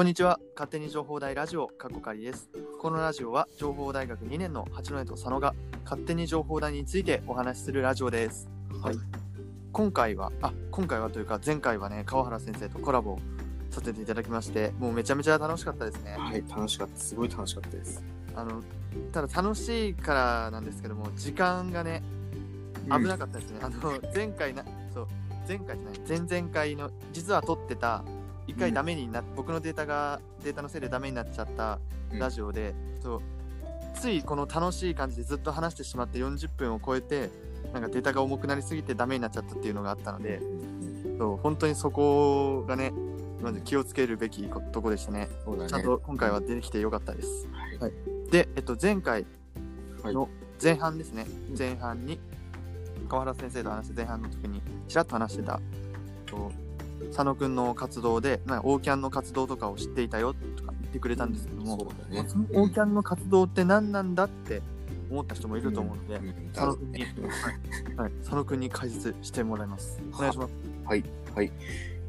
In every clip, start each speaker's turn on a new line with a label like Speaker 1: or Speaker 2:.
Speaker 1: こんにちは勝手に情報大ラジオ過去仮ですこのラジオは情報大学2年の八戸と佐野が勝手に情報大についてお話しするラジオです
Speaker 2: はい。
Speaker 1: 今回はあ今回はというか前回はね川原先生とコラボさせていただきましてもうめちゃめちゃ楽しかったですね
Speaker 2: はい、楽しかった。すごい楽しかったです。
Speaker 1: あのただ楽しいからなんですけども時間がね危なかったですね、あの前回なそう前回じゃない前々回の実は撮ってた一回ダメになっ、僕のデータがデータのせいでダメになっちゃったラジオで、そうついこの楽しい感じでずっと話してしまって40分を超えてなんかデータが重くなりすぎてダメになっちゃったっていうのがあったので
Speaker 2: うん
Speaker 1: そう本当にそこがねまず気をつけるべきことこでしたね。
Speaker 2: ね。
Speaker 1: ちゃんと今回は出てきてよかったです。
Speaker 2: はい。
Speaker 1: で、えっと、前回
Speaker 2: はい。
Speaker 1: の前半ですね、
Speaker 2: うん。
Speaker 1: 前半に川原先生と話して前半の時にちらっと話してたと佐野くんの活動で、まあ、オーキャンの活動とかを知っていたよとか言ってくれたんですけども、
Speaker 2: そうだね。
Speaker 1: オーキャンの活動って何なんだって思った人もいると思うので、
Speaker 2: うん
Speaker 1: 佐野くんに、はい、佐野くんに解説してもらいます。お願いします。
Speaker 2: はい。はい。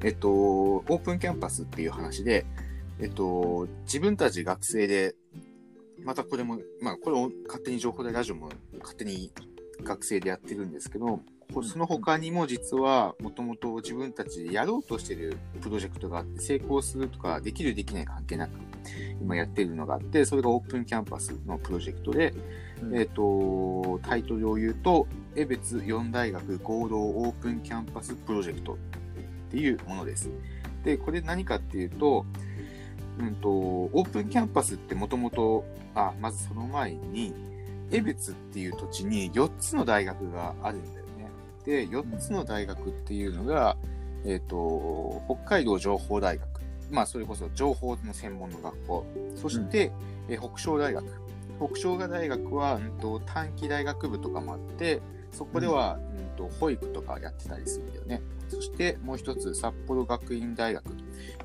Speaker 2: えっと、オープンキャンパスっていう話で、えっと、自分たち学生で、またこれも、まあ、これを勝手に情報でラジオも勝手に学生でやってるんですけど、こその他にも実は、もともと自分たちでやろうとしてるプロジェクトがあって、成功するとか、できるできない関係なく、今やってるのがあって、それがオープンキャンパスのプロジェクトで、
Speaker 1: うん。
Speaker 2: えっ、と、タイトルを言うと、江別4大学合同オープンキャンパスプロジェクトっていうものです。で、これ何かっていうと、うんと、オープンキャンパスってもともと、あ、まずその前に、江別っていう土地に4つの大学があるんだよね。で、4つの大学っていうのが、えっ、と、北海道情報大学。まあ、それこそ情報の専門の学校。そして、えー北昇大学。北昇大学は、うん、と短期大学部とかもあって、そこでは、うん、と保育とかやってたりするんだよね。そしてもう一つ、札幌学院大学。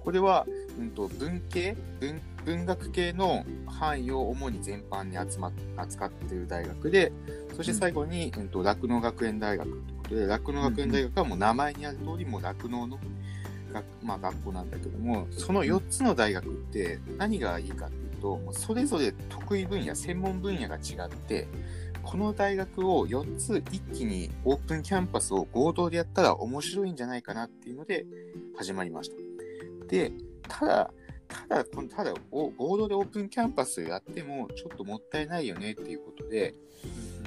Speaker 2: これは、うん、と文系文、文学系の範囲を主に全般に集まっ扱っている大学で、そして最後に、うん、と酪農学園大学で、酪農学園大学はもう名前にある通り、もう酪農の学,、まあ、学校なんだけども、その4つの大学って何がいいかっていうと、もうそれぞれ得意分野、専門分野が違って、この大学を4つ一気にオープンキャンパスを合同でやったら面白いんじゃないかなっていうので始まりました。で、ただ、ただ、このただお合同でオープンキャンパスやってもちょっともったいないよねっていうことで、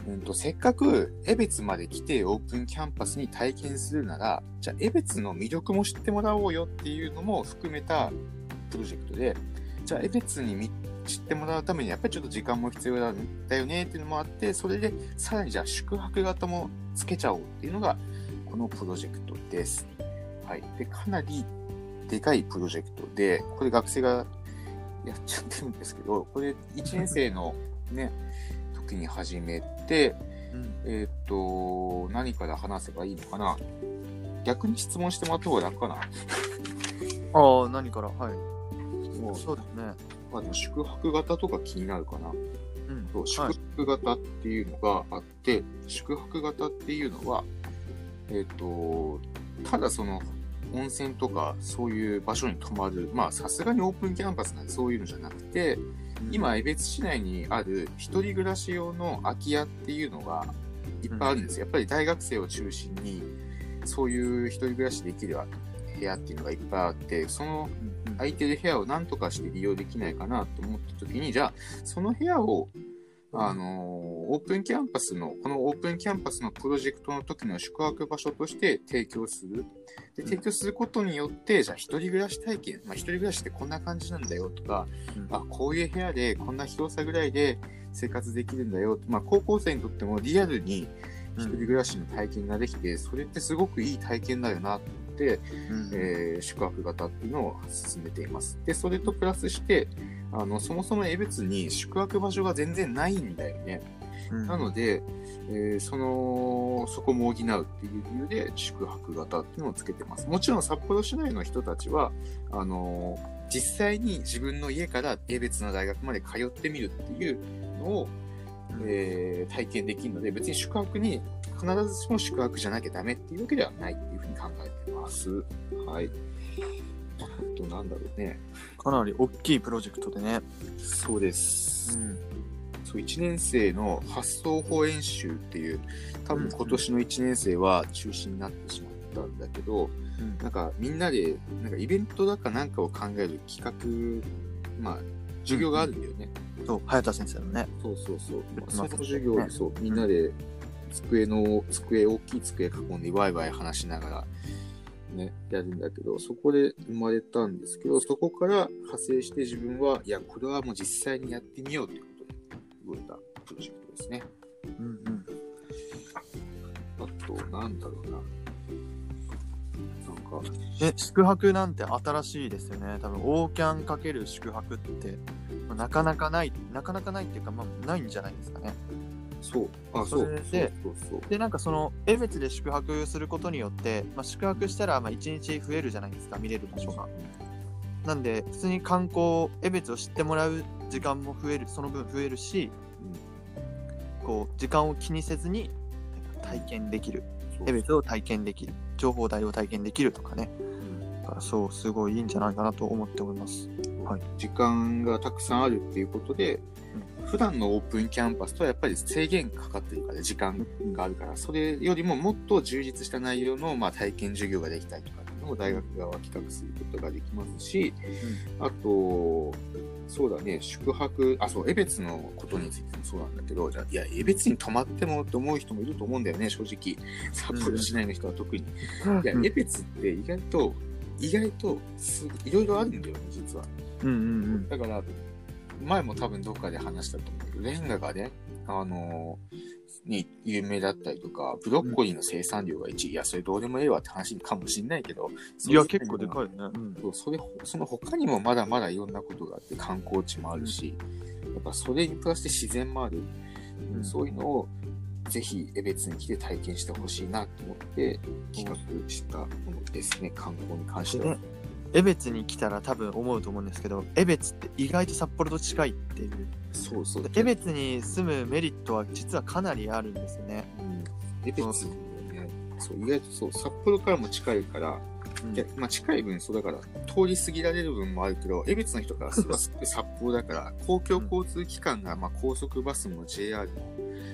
Speaker 2: うん、とせっかく江別まで来てオープンキャンパスに体験するなら、じゃあ江別の魅力も知ってもらおうよっていうのも含めたプロジェクトで、じゃあ江別に知ってもらうためにやっぱりちょっと時間も必要だよねっていうのもあって、それでさらにじゃあ宿泊型もつけちゃおうっていうのがこのプロジェクトです。はい。で、かなりでかいプロジェクトで、これ学生がやっちゃってるんですけど、これ1年生のね、時に始めて、
Speaker 1: うん。
Speaker 2: えーっと、何から話せばいいのかな。逆に質問してもらった方が楽かな。
Speaker 1: ああ、何から？はい。
Speaker 2: もう
Speaker 1: そうですね。
Speaker 2: まあ、でも宿泊型とか気になるかな。
Speaker 1: うん。
Speaker 2: そう宿
Speaker 1: はい。
Speaker 2: 泊型っていうのがあって、宿泊型っていうのは、えっ、と、ただその温泉とかそういう場所に泊まる、まあさすがにオープンキャンパスなんでそういうのじゃなくて、今、江別市内にある一人暮らし用の空き家っていうのがいっぱいあるんです。よ。やっぱり大学生を中心に、そういう一人暮らしできる部屋っていうのがいっぱいあって、その
Speaker 1: うん、
Speaker 2: 空いてる部屋を何とかして利用できないかなと思った時に、じゃあ、その部屋を、あのーオープンキャンパスの、このオープンキャンパスのプロジェクトの時の宿泊場所として提供する。で、提供することによって、じゃあ一人暮らし体験、まあ一人暮らしってこんな感じなんだよとか、
Speaker 1: うん
Speaker 2: あ、こういう部屋でこんな広さぐらいで生活できるんだよ。まあ高校生にとってもリアルに一人暮らしの体験ができて、それってすごくいい体験だよなと思って、
Speaker 1: うん
Speaker 2: えー宿泊型っていうのを進めています。で、それとプラスして、あの、そもそも江別に宿泊場所が全然ないんだよね。
Speaker 1: うん
Speaker 2: なので、えーその、そこも補うっていう理由で宿泊型っていうのをつけてます。もちろん札幌市内の人たちは、あのー実際に自分の家から江別の大学まで通ってみるっていうのを、えー体験できるので、別に宿泊に必ずしも宿泊じゃなきゃダメっていうわけではないっていうふうに考えてます。はい。あとなんだろうね。
Speaker 1: かなり大きいプロジェクトでね。
Speaker 2: そうです。
Speaker 1: ん。
Speaker 2: そう1年生の発想法演習っていう多分今年の1年生は中止になってしまったんだけど、
Speaker 1: うん。
Speaker 2: なんかみんなでなんかイベントだかなんかを考える企画まあ授業があるんだよね、
Speaker 1: そう、早田先生のね。
Speaker 2: そうそうそう、
Speaker 1: 言って
Speaker 2: その授業でそうみんなで机の机大きい机囲んでワイワイ話しながらねやるんだけどそこで生まれたんですけどそこから派生して自分はいやこれはもう実際にやってみようと。いうことで動いたプロジェクトですね
Speaker 1: うんうん。
Speaker 2: あとなんだろうななんか
Speaker 1: え、宿泊なんて新しいですよね。多分、オーキャンかける宿泊って、まあなかなかない、なかなかないっていうか、まあ、ないんじゃないですかね。
Speaker 2: そうあ
Speaker 1: そ
Speaker 2: そう
Speaker 1: れでで、なんかその、江別で宿泊することによって、まあ、宿泊したら、まあ、1日増えるじゃないですか、見れる場所が。なんで、普通に観光、江別を知ってもらう時間も増える、その分増えるし、こう、時間を気にせずに体験できる。江別を体験できる。情報代を体験できるとかね。
Speaker 2: うん
Speaker 1: だからそう、すごいいいんじゃないかなと思っております。はい
Speaker 2: 時間がたくさんあるっていうことで、普段のオープンキャンパスとはやっぱり制限かかってるから時間があるからそれよりももっと充実した内容の、まあ、体験授業ができたりとかっていうのを大学側は企画することができますしあとそうだね宿泊あそう江別のことについてもそうなんだけどじゃあいや江別に泊まってもって思う人もいると思うんだよね正直札幌市内の人は特に。いや
Speaker 1: うん
Speaker 2: 江別って意外と意外とすいろいろあるんだよね実は。
Speaker 1: うんうん
Speaker 2: だから、前も多分どっかで話したと思うけど、レンガがね、あのーに有名だったりとか、ブロッコリーの生産量が1位、いや、それどうでもええわって話かもしんないけど、
Speaker 1: うん。いや、結構でかいよね。うん
Speaker 2: そうそれ、その他にもまだまだいろんなことがあって、観光地もあるし、やっぱそれにプラスして自然もある。
Speaker 1: うん
Speaker 2: そういうのを、ぜひ、江別に来て体験してほしいなと思って企画したものですね、観光に関しては。
Speaker 1: 江別に来たら多分思うと思うんですけど、江別って意外と札幌と近いっていう。
Speaker 2: そうそう。
Speaker 1: 江別に住むメリットは実はかなりあるんですよね。
Speaker 2: うん。江別ね、そう、意外とそう、札幌からも近いから、いやまあ近い分、そうだから、通り過ぎられる分もあるけど、江別の人からすればす札幌だから、公共交通機関が、まあ高速バスも JR も、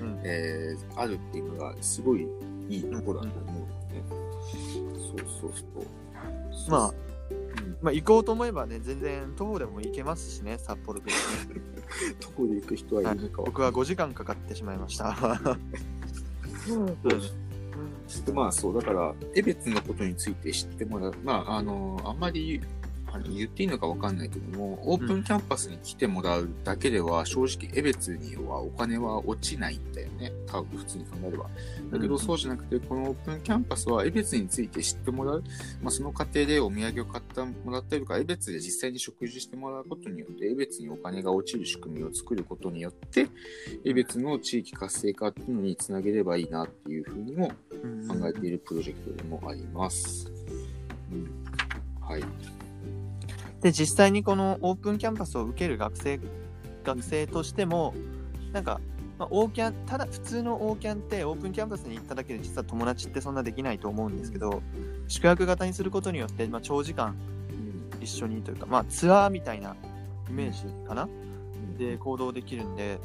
Speaker 1: うん
Speaker 2: えーあるっていうのが、すごいいいところだと思うよね。そうそうそう。
Speaker 1: まあ
Speaker 2: うん、
Speaker 1: まあ行こうと思えばね、全然徒歩でも行けますしね、札幌で、ね。
Speaker 2: どこで行く人はいるのかわ
Speaker 1: 僕は5時間かかってしまいました。うん
Speaker 2: まあそう、だから、江別のことについて知ってもらう。まあ、あの、あんまりあの言っていいのかわかんないけども、オープンキャンパスに来てもらうだけでは、正直、江別にはお金は落ちないんだよね。多分、普通に考えれば。だけど、
Speaker 1: うん
Speaker 2: そうじゃなくて、このオープンキャンパスは、江別について知ってもらう。まあ、その過程でお土産を買ってもらったりとか、江別で実際に食事してもらうことによって、江別にお金が落ちる仕組みを作ることによって、江別の地域活性化っていうのにつなげればいいなっていうふうにも考えているプロジェクトでもあります。うん、はい。
Speaker 1: で実際にこのオープンキャンパスを受ける学生学生としてもなんか、まあ、オーキャンただ普通のオーキャンってオープンキャンパスに行っただけで実は友達ってそんなできないと思うんですけど宿泊型にすることによって、まあ、長時間一緒にというか、まあ、ツアーみたいなイメージかな？で行動できるんで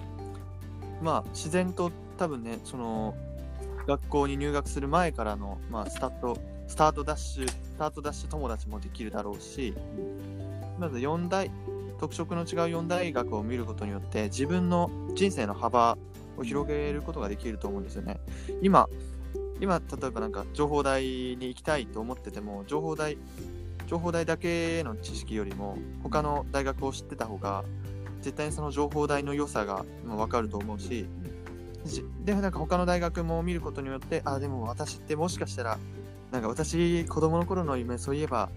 Speaker 1: まあ自然と多分ねその学校に入学する前からの、まあ、スタートスタートダッシュスタートダッシュ友達もできるだろうしまず4大特色の違う4大学を見ることによって自分の人生の幅を広げることができると思うんですよね。今今例えばなんか情報大に行きたいと思ってても情報大情報大だけの知識よりも他の大学を知ってた方が絶対にその情報大の良さがまあ分かると思うしじでなんか他の大学も見ることによってあでも私ってもしかしたらなんか私子供の頃の夢そういえば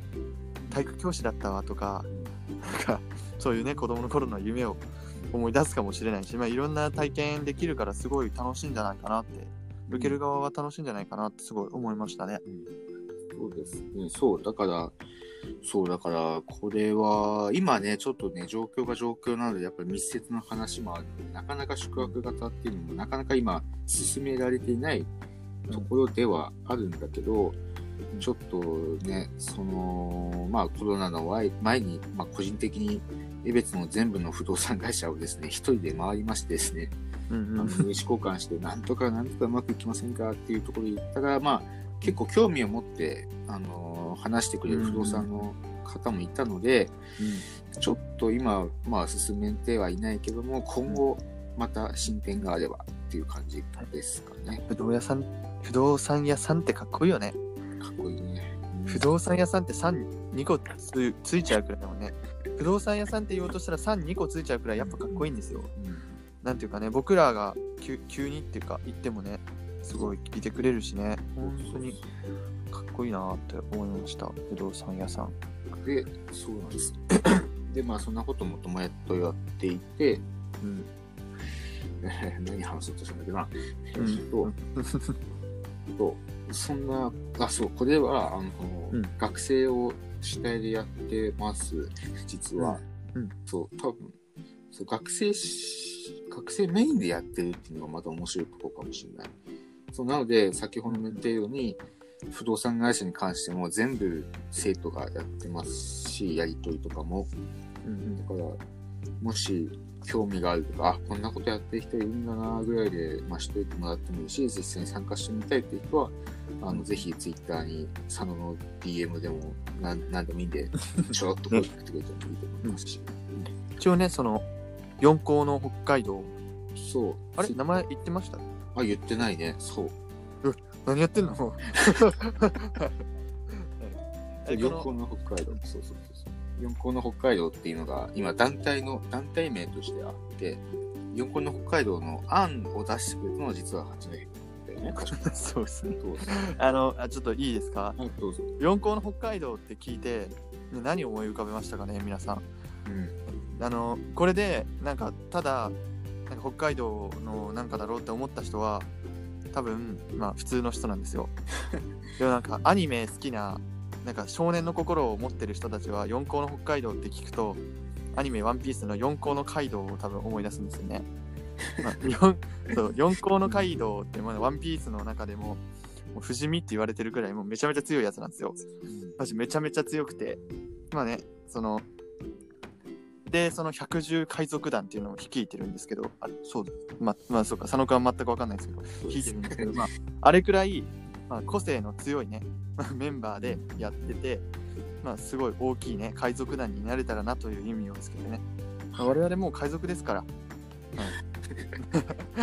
Speaker 1: 体育教師だったわとかなんかそういうね子供の頃の夢を思い出すかもしれないし、まあ、いろんな体験できるからすごい楽しいんじゃないかなって受ける側は楽しいんじゃないかなってすごい思いましたね。
Speaker 2: そうですね。そう、だから、そう、だから、これは、今ね、ちょっとね、状況が状況なので、やっぱり密接な話もあるなかなか宿泊型っていうのも、なかなか今、進められていないところではあるんだけど、ちょっとね、その、まあコロナの前前に、まあ個人的に、江別の全部の不動産会社をですね、一人で回りましてですね、
Speaker 1: うん
Speaker 2: あの名刺交換して、なんとかなんとかうまくいきませんかっていうところに行ったら、まあ結構興味を持って、あの話してくれる不動産の方もいたので、ちょっと今、まあ進めてはいないけども、今後また進展があればっていう感じですかね。
Speaker 1: 不動屋さん、不動産屋さんってかっこいいよね。
Speaker 2: かっこいいね。
Speaker 1: 不動産屋さんって3、2個つついちゃうくらいだもんね。不動産屋さんって言おうとしたら3、2個ついちゃうくらいやっぱかっこいいんですよ。
Speaker 2: うん
Speaker 1: なんていうかね、僕らが急急にっていうか言ってもね、すごい聞いてくれるしね、本当にかっこいいなって思いました。不動産屋さん。
Speaker 2: で、そうなんです。で、まあ、そんなことも友達とやっていて、
Speaker 1: うん。
Speaker 2: 何話そうとしたんだっけどな。
Speaker 1: うん
Speaker 2: え っと、とそんな、あ、そう、これは、あの、
Speaker 1: うん
Speaker 2: 学生を主体でやってます、実は。
Speaker 1: うんうん
Speaker 2: そう、多分、そう、学生し、学生メインでやってるっていうのがまた面白いところかもしれない。そう、なので、先ほども言ったように、不動産会社に関しても全部生徒がやってますし、やりとりとかも。
Speaker 1: うん
Speaker 2: だから、もし興味があるとか、あ、こんなことやってる人いるんだなぐらいで、まあ、しといてもらってもいいし、実際に参加してみたいっていう人は、あの、ぜひツイッターに佐野の DM でも、なんなんでもいいんで、ちょろっと声かけてくれてもいいと思いますし。
Speaker 1: 一応ね、その、四校の北海道、
Speaker 2: そう。
Speaker 1: あれ？
Speaker 2: つ
Speaker 1: 名前言ってました？
Speaker 2: あ、言ってないね。そう。
Speaker 1: 何やってんの？はいえ
Speaker 2: 四
Speaker 1: この
Speaker 2: 校の北海道。そうそうそう。四校の北海道っていうのが、今団体の、団体名としてあって、四校の北海道の案を出してくれたのは実は初めてだよ ね。
Speaker 1: そうですね。あの、あちょっといいですか？
Speaker 2: はい、どうぞ。
Speaker 1: 四校の北海道って聞いて、ね何を思い浮かべましたかね、皆さん。
Speaker 2: うん。
Speaker 1: あの、これで、なんか、ただ、なんか北海道のなんかだろうって思った人は、多分、まあ、普通の人なんですよ。でもなんか、アニメ好きな、なんか少年の心を持ってる人たちは、四校の北海道って聞くと、アニメワンピースの四校の街道を多分思い出すんですよね。まあ、四そう四校の街道って、まあ、ワンピースの中でも、もう不死身って言われてるくらい、もうめちゃめちゃ強いやつなんですよ。マジめちゃめちゃ強くて、まあね、その、で、その百獣海賊団っていうのを率いてるんですけど、あれ、そう、ま、まあそうか、佐野くんは全くわかんないですけど、率いてるんですけど、まあ、あれくらい、まあ、個性の強いね、まあメンバーでやってて、まあ、すごい大きいね、海賊団になれたらなという意味をつけてね、まあ我々もう海賊ですから。は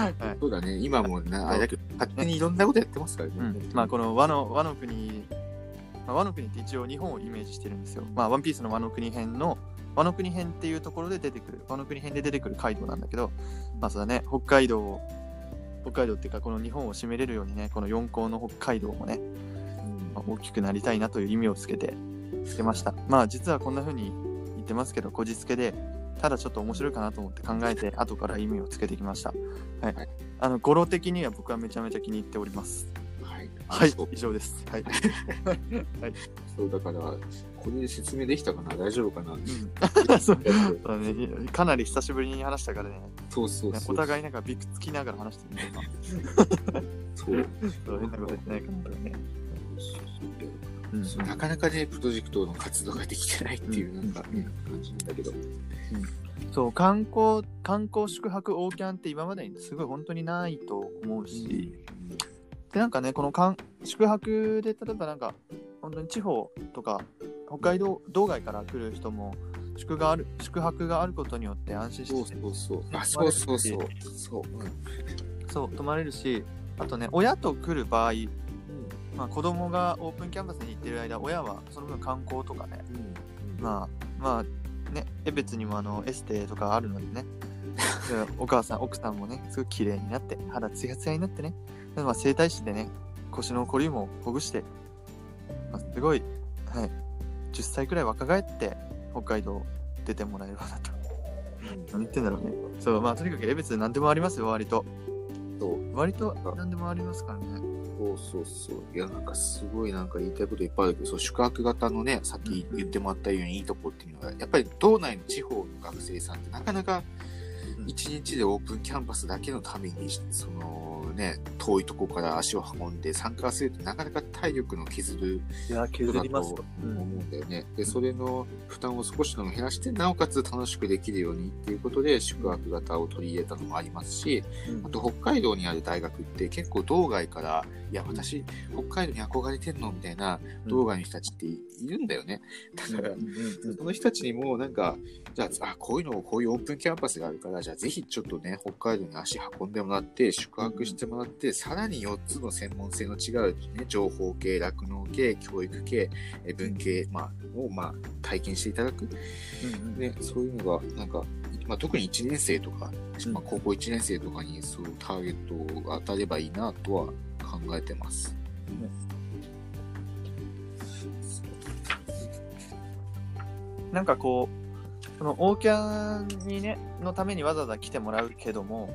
Speaker 1: い。は い
Speaker 2: そうだね、今もな、あれだけど、勝手にいろんなことやってますからね。
Speaker 1: うん、まあこの和の和の国、まあ、和の国って一応日本をイメージしてるんですよ。まあワンピースの和の国編の和の国編っていうところで出てくる和の国編で出てくるカイドウなんだけど、まあそうだね北海道を北海道っていうかこの日本を占めれるようにねこの四校の北海道もね、まあ大きくなりたいなという意味をつけてつけました。まあ実はこんな風に言ってますけどこじつけでただちょっと面白いかなと思って考えて 後から意味をつけてきました。はい。
Speaker 2: はい
Speaker 1: あの語呂的には僕はめちゃめちゃ気に入っております。
Speaker 2: はい。
Speaker 1: 以上です。はい。
Speaker 2: そう、だから、これで説明できたかな？大丈夫かな？
Speaker 1: うん、そうね、かなり久しぶりに話したからね、
Speaker 2: そうそうそう。
Speaker 1: お互いなんかびくつきながら話してる
Speaker 2: そう。
Speaker 1: そう変なこと言ってないかなとね。う
Speaker 2: なかなかね、プロジェクトの活動ができてないっていう、なんかね、
Speaker 1: うん
Speaker 2: 感じなんだけど。
Speaker 1: そう観光観光宿泊オーキャンって今までにすごい本当にないと思うし、でなんかねこのかん宿泊で例えばなんか本当に地方とか北海道道外から来る人も宿がある宿泊があることによって安心
Speaker 2: そう
Speaker 1: して
Speaker 2: そうそう。あ、そうそうそう。そう。
Speaker 1: そう泊まれるしあとね親と来る場合、まあ、子供がオープンキャンパスに行ってる間親はその分観光とかね
Speaker 2: うん。
Speaker 1: まあまあね江別にもあのエステとかあるのでね でお母さん奥さんもねすごい綺麗になって肌ツヤツヤになってねでまあ整体師でね腰のこりもほぐして、まあ、すごい、はい、10歳くらい若返って北海道出てもらえればなと。何言ってんだろうね。そうまあとにかく江別何でもありますよ割と。
Speaker 2: そう。
Speaker 1: 割と何でもありますからね。
Speaker 2: そうそうそう。いや、なんかすごいなんか言いたいこといっぱいあるけど、そう宿泊型のね、さっき言ってもらったようにいいとこっていうのが、やっぱり道内の地方の学生さんってなかなか
Speaker 1: うん。
Speaker 2: 一日でオープンキャンパスだけのために、そのね、遠いとこから足を運んで参加するとなかなか体力の削る
Speaker 1: いや、削ります
Speaker 2: こと
Speaker 1: よ
Speaker 2: だ。と思うんだよね。で、それの負担を少しでも減らして、なおかつ楽しくできるようにっていうことで、宿泊型を取り入れたのもありますし、
Speaker 1: うん
Speaker 2: あと北海道にある大学って結構道外から、いや、私、北海道に憧れてんのみたいな道外の人たちっているんだよね。だから、その人たちにも、なんか、じゃあ、あ、こういうの、こういうオープンキャンパスがあるから、じゃあぜひちょっとね、北海道に足運んでもらって、宿泊してもらって、さらに4つの専門性の違う、ね、情報系、酪農系、教育系、え文系、まあ、を、まあ、体験していただく。
Speaker 1: うんうん
Speaker 2: ね、そういうのが、なんか、まあ、特に1年生とか、
Speaker 1: うん
Speaker 2: まあ、高校1年生とかにそうターゲットが当たればいいなとは考えてます。
Speaker 1: なんかこう、そのオーキャンにね、のためにわざわざ来てもらうけども、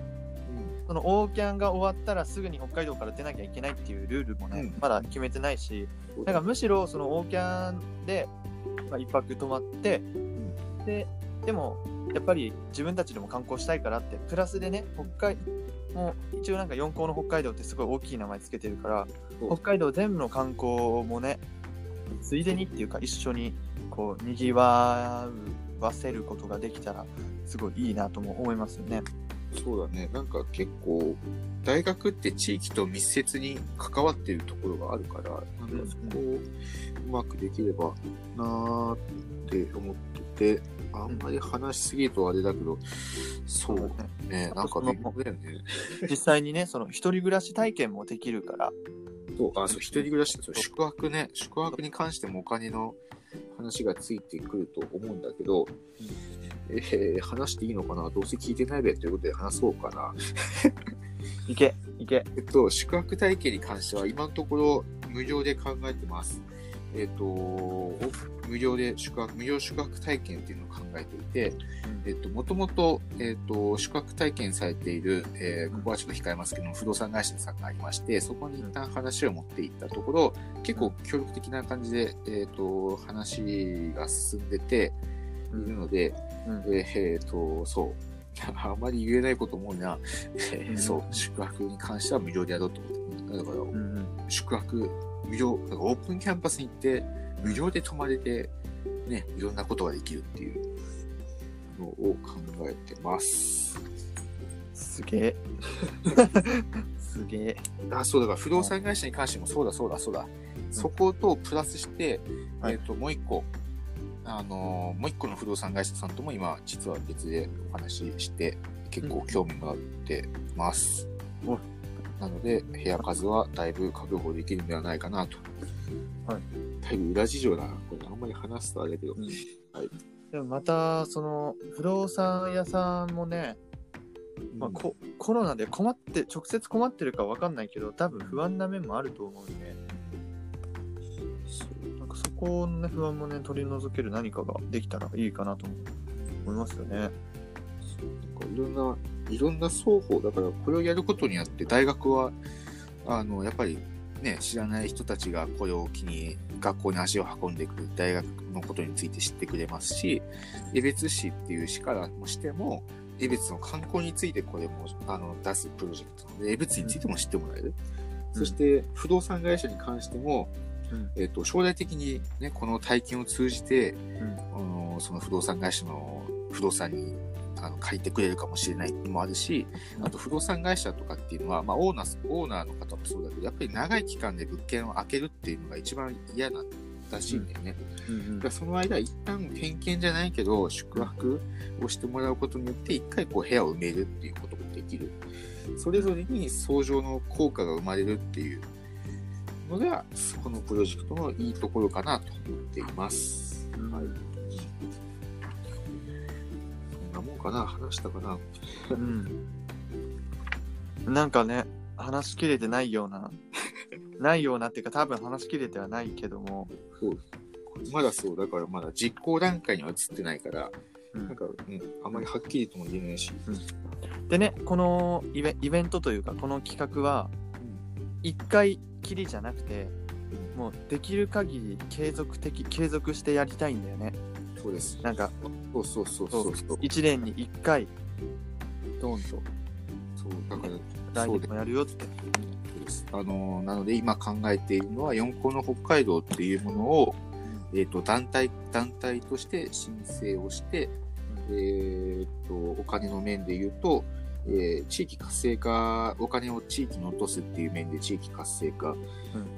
Speaker 1: そのオーキャンが終わったらすぐに北海道から出なきゃいけないっていうルールもね、
Speaker 2: うん。
Speaker 1: まだ決めてないし、
Speaker 2: うん
Speaker 1: なんかむしろそのオーキャンで、まあ、一泊泊まって、で、でもやっぱり自分たちでも観光したいからって、プラスでね、北海もう一応なんか四校の北海道ってすごい大きい名前つけてるから、北海道全部の観光もね、ついでにっていうか一緒にこう賑わわせることができたらすごいいいなとも思いますよね。
Speaker 2: そうだね。なんか結構、大学って地域と密接に関わっているところがあるから、なんかそこをうまくできればなーって思ってて、あんまり話しすぎるとあれだけど、そうね、なんか微妙だよね。
Speaker 1: 実際にね、その一人暮らし体験もできるから、
Speaker 2: そう、あ、そう、一人暮らし、そう宿泊ね、宿泊に関してもお金の話がついてくると思うんだけど、えー話していいのかな？どうせ聞いてないべということで話そうかな。
Speaker 1: いけ、いけ。
Speaker 2: えっと、宿泊体験に関しては今のところ無料で考えてます。えっと、無料で宿泊、無料宿泊体験っていうのを考えていて、えっと、もともと、えっと、宿泊体験されている、えーここはちょっと控えますけども、不動産会社さんがありまして、そこに一旦話を持っていったところ、結構協力的な感じで、えっと、話が進んでているので、
Speaker 1: うん
Speaker 2: えっと、そう。あまり言えないことも多いな。えー
Speaker 1: うん
Speaker 2: そう、宿泊に関しては無料でやろうと思って。だから、
Speaker 1: うんうん
Speaker 2: 宿泊無料、なんかオープンキャンパスに行って、無料で泊まれて、ね、いろんなことができるっていうのを考えてます。
Speaker 1: すげえ。すげえ。
Speaker 2: あ、そうだから不動産会社に関してもそうだそうだそうだ。そことプラスして、
Speaker 1: はい
Speaker 2: えっ、と、もう一個、あのーもう一個の不動産会社さんとも今、実は別でお話しして、結構興味があってます。
Speaker 1: お
Speaker 2: なので、部屋数はだいぶ確保できるんではないかなと。
Speaker 1: はい。
Speaker 2: だいぶ裏事情だな。これあんまり話すとあれだけど。
Speaker 1: でもまた、その、不動産屋さんもね、まあ、ココロナで困って、直接困ってるかわかんないけど、多分不安な面もあると思うんで、この、ね、不安もね、取り除ける何かができたらいいかなと思いますよね。
Speaker 2: そうなんかいろんな、いろんな双方、だからこれをやることによって大学は、あの、やっぱりね、知らない人たちがこれを機に学校に足を運んでいく大学のことについて知ってくれますし、江別市っていう市からもしても、江別の観光についてこれもあの出すプロジェクトなので、江別についても知ってもらえる。
Speaker 1: うん
Speaker 2: そして、不動産会社に関しても、えっ、と、将来的にね、この体験を通じて、
Speaker 1: ん
Speaker 2: あのその不動産会社の不動産にあの借りてくれるかもしれないのもあるし、あと不動産会社とかっていうのは、まあオーナー、オーナーの方もそうだけど、やっぱり長い期間で物件を開けるっていうのが一番嫌なんらしいんだよね。
Speaker 1: うん
Speaker 2: だからその間、一旦偏見じゃないけど、宿泊をしてもらうことによって、一回こう部屋を埋めるっていうことができる。それぞれに相乗の効果が生まれるっていうのが、このプロジェクトのいいところかなと思っています。
Speaker 1: うん
Speaker 2: はい。そんなもんかな話したかな
Speaker 1: うん。なんかね、話しきれてないような、ないようなっていうか、多分話しきれてはないけども、
Speaker 2: そう。まだそう、だからまだ実行段階には移ってないから、
Speaker 1: うん
Speaker 2: なんか、うん、あまりはっきりとも言えないし。
Speaker 1: でね、このイベイベントというか、この企画は、一回きりじゃなくて、もうできる限り継続的、継続してやりたいんだよね。
Speaker 2: そうです。
Speaker 1: なんか、
Speaker 2: そうそうそうそうそう。
Speaker 1: 一年に一回、ドーンと。
Speaker 2: そそう、だから、
Speaker 1: 来
Speaker 2: そうで
Speaker 1: 年もやるよって。
Speaker 2: そうです。あの、なので今考えているのは、四校の北海道っていうものを、えっ、と、団体、団体として申請をして、えっ、と、お金の面で言うと、えー地域活性化、お金を地域に落とすっていう面で地域活性化、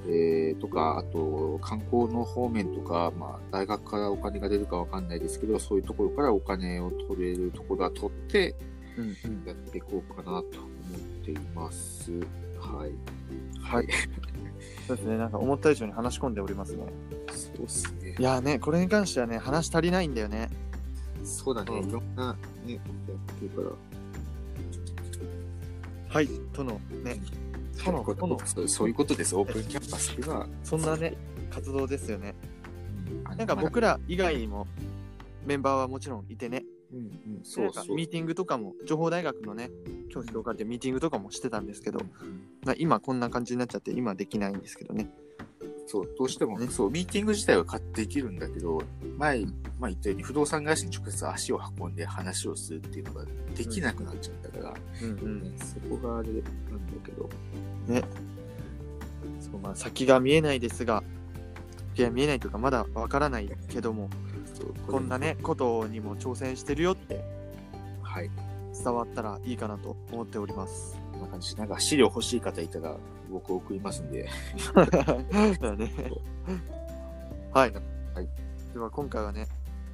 Speaker 2: えーとか、あと観光の方面とか、まあ、大学からお金が出るかわかんないですけど、そういうところからお金を取れるところは取って
Speaker 1: うんうん
Speaker 2: やっていこうかなと思っています。はい。
Speaker 1: はい。そうですね。なんか思った以上に話し込んでおりますね。
Speaker 2: そうっすね
Speaker 1: い。やーね、これに関してはね、話足りないんだよね。
Speaker 2: そうだね。
Speaker 1: うん
Speaker 2: いろんなね、やってるから。
Speaker 1: はい。とのね、との、との、
Speaker 2: そういうことです。オープンキャンパスっていうのは、
Speaker 1: そんなね、活動ですよね。なんか僕ら以外にもメンバーはもちろんいてね、
Speaker 2: うんうん、そうそう。
Speaker 1: かミーティングとかも、情報大学のね、教室を借りてミーティングとかもしてたんですけど、
Speaker 2: うん
Speaker 1: まあ、今こんな感じになっちゃって、今はできないんですけどね。
Speaker 2: そう、どうしても、
Speaker 1: ね。
Speaker 2: そう、ミーティング自体は買ってできるんだけど、前、まあ、言ったように不動産会社に直接足を運んで話をするっていうのができなくなっちゃったから、
Speaker 1: うんうん。
Speaker 2: ねそこがあれなんだけど、
Speaker 1: そうまあ、先が見えないですが、いや見えないというか、まだわからないけども、こんなね、、ことにも挑戦してるよって
Speaker 2: はい。
Speaker 1: 伝わったらいいかなと思っております。
Speaker 2: こんな感じ。なんか資料欲しい方いたら、僕送りますんで、
Speaker 1: だね。はい。
Speaker 2: はい
Speaker 1: では今回はね、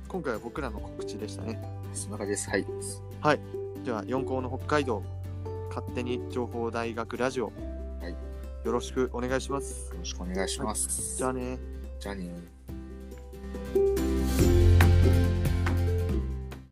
Speaker 1: 今回は僕らの告知でしたね。
Speaker 2: そんな感じです。はい。よ
Speaker 1: では4校の北海道勝手に情報大学ラジオ、
Speaker 2: はい
Speaker 1: よろしくお願いします。
Speaker 2: ろしくお願いします。
Speaker 1: じゃあね。
Speaker 2: じゃあね